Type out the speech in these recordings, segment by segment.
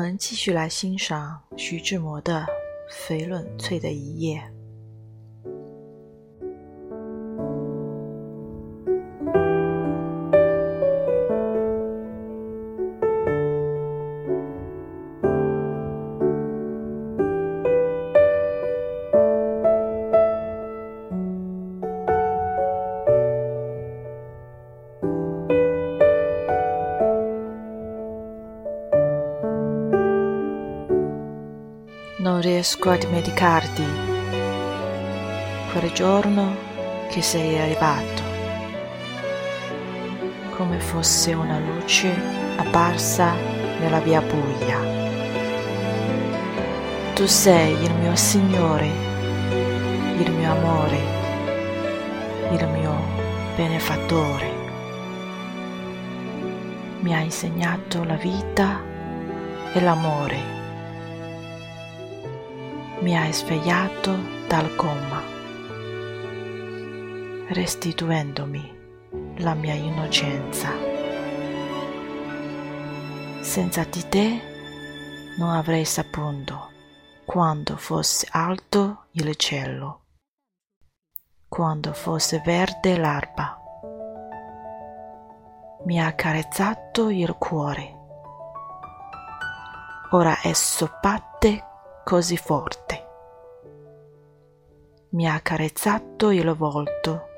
我们继续来欣赏徐志摩的《肥润翠的一页》。Non riesco a dimenticarti quel giorno che sei arrivato, come fosse una luce apparsa nella via buia. Tu sei il mio Signore, il mio amore, il mio benefattore. Mi hai insegnato la vita e l'amore mi hai svegliato dal coma, restituendomi la mia innocenza. Senza di te non avrei saputo quando fosse alto il cielo, quando fosse verde l'alba. Mi ha carezzato il cuore. Ora esso batte così forte. Mi ha carezzato il volto.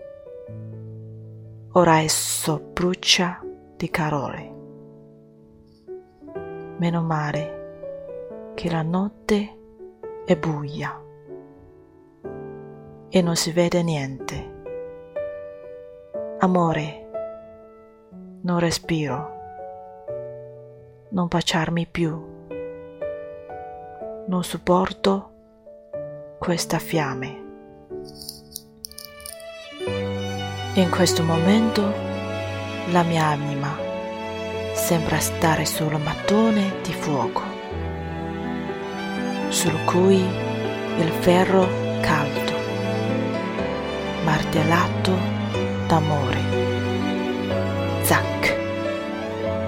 Ora esso brucia di carole. Meno male che la notte è buia e non si vede niente. Amore, non respiro, non baciarmi più non sopporto questa fiamme. In questo momento la mia anima sembra stare sul mattone di fuoco, su cui il ferro caldo, martellato d'amore. Zac,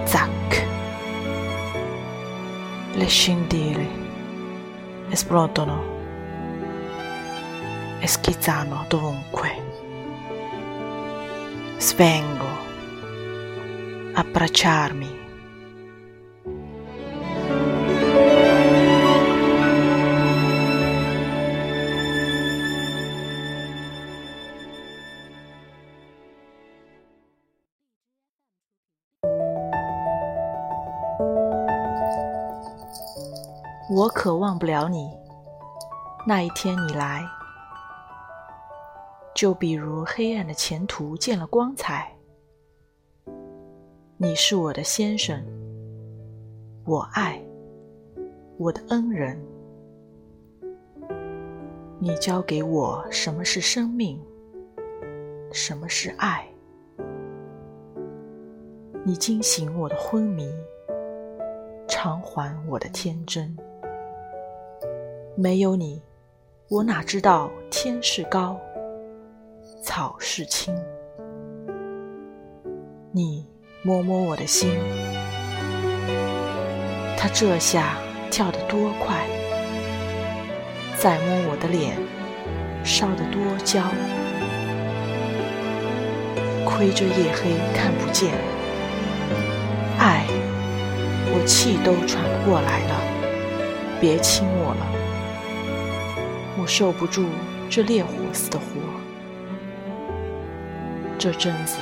zac. Le scintille esplodono schizzano dovunque. Svengo Abbracciarmi. 我可忘不了你。那一天你来，就比如黑暗的前途见了光彩。你是我的先生，我爱我的恩人。你教给我什么是生命，什么是爱。你惊醒我的昏迷，偿还我的天真。没有你，我哪知道天是高，草是青。你摸摸我的心，它这下跳得多快；再摸我的脸，烧得多焦。亏这夜黑看不见，爱，我气都喘不过来了，别亲我了。我受不住这烈火似的火，这阵子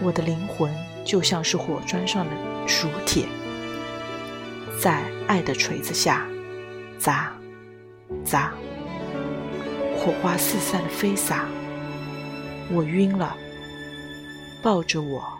我的灵魂就像是火砖上的熟铁，在爱的锤子下砸砸，火花四散的飞洒，我晕了，抱着我。